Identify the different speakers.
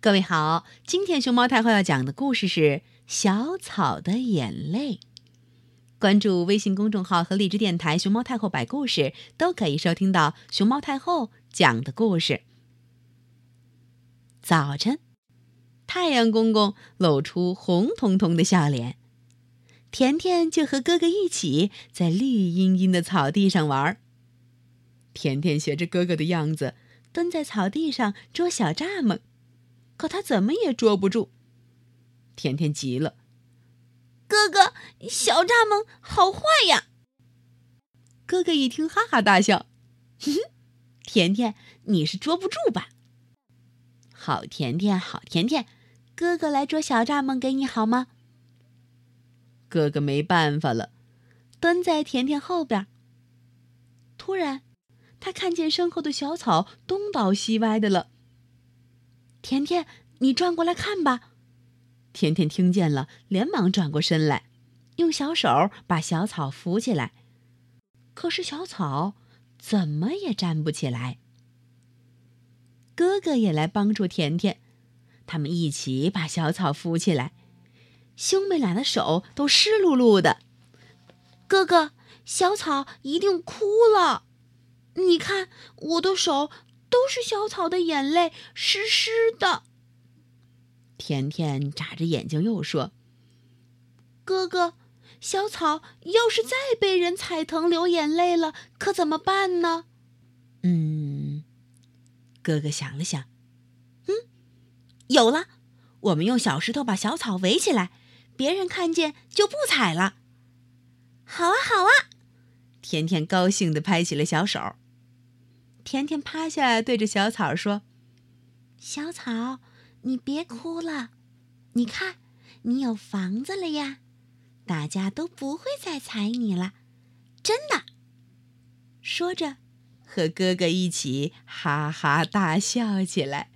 Speaker 1: 各位好，今天熊猫太后要讲的故事是《小草的眼泪》。关注微信公众号和荔枝电台“熊猫太后摆故事”，都可以收听到熊猫太后讲的故事。早晨，太阳公公露出红彤彤的笑脸，甜甜就和哥哥一起在绿茵茵的草地上玩。甜甜学着哥哥的样子，蹲在草地上捉小蚱蜢。可他怎么也捉不住。甜甜急了：“
Speaker 2: 哥哥，小蚱蜢好坏呀！”
Speaker 1: 哥哥一听，哈哈大笑：“哼哼，甜甜，你是捉不住吧？好，甜甜，好，甜甜，哥哥来捉小蚱蜢给你好吗？”哥哥没办法了，蹲在甜甜后边。突然，他看见身后的小草东倒西歪的了。甜甜，你转过来看吧。甜甜听见了，连忙转过身来，用小手把小草扶起来。可是小草怎么也站不起来。哥哥也来帮助甜甜，他们一起把小草扶起来。兄妹俩的手都湿漉漉的。
Speaker 2: 哥哥，小草一定哭了。你看，我的手。都是小草的眼泪，湿湿的。
Speaker 1: 甜甜眨着眼睛又说：“
Speaker 2: 哥哥，小草要是再被人踩疼流眼泪了，可怎么办呢？”
Speaker 1: 嗯，哥哥想了想，嗯，有了，我们用小石头把小草围起来，别人看见就不踩了。
Speaker 2: 好啊，好啊！
Speaker 1: 甜甜高兴地拍起了小手。甜甜趴下，对着小草说：“
Speaker 2: 小草，你别哭了，你看，你有房子了呀，大家都不会再踩你了，真的。”
Speaker 1: 说着，和哥哥一起哈哈大笑起来。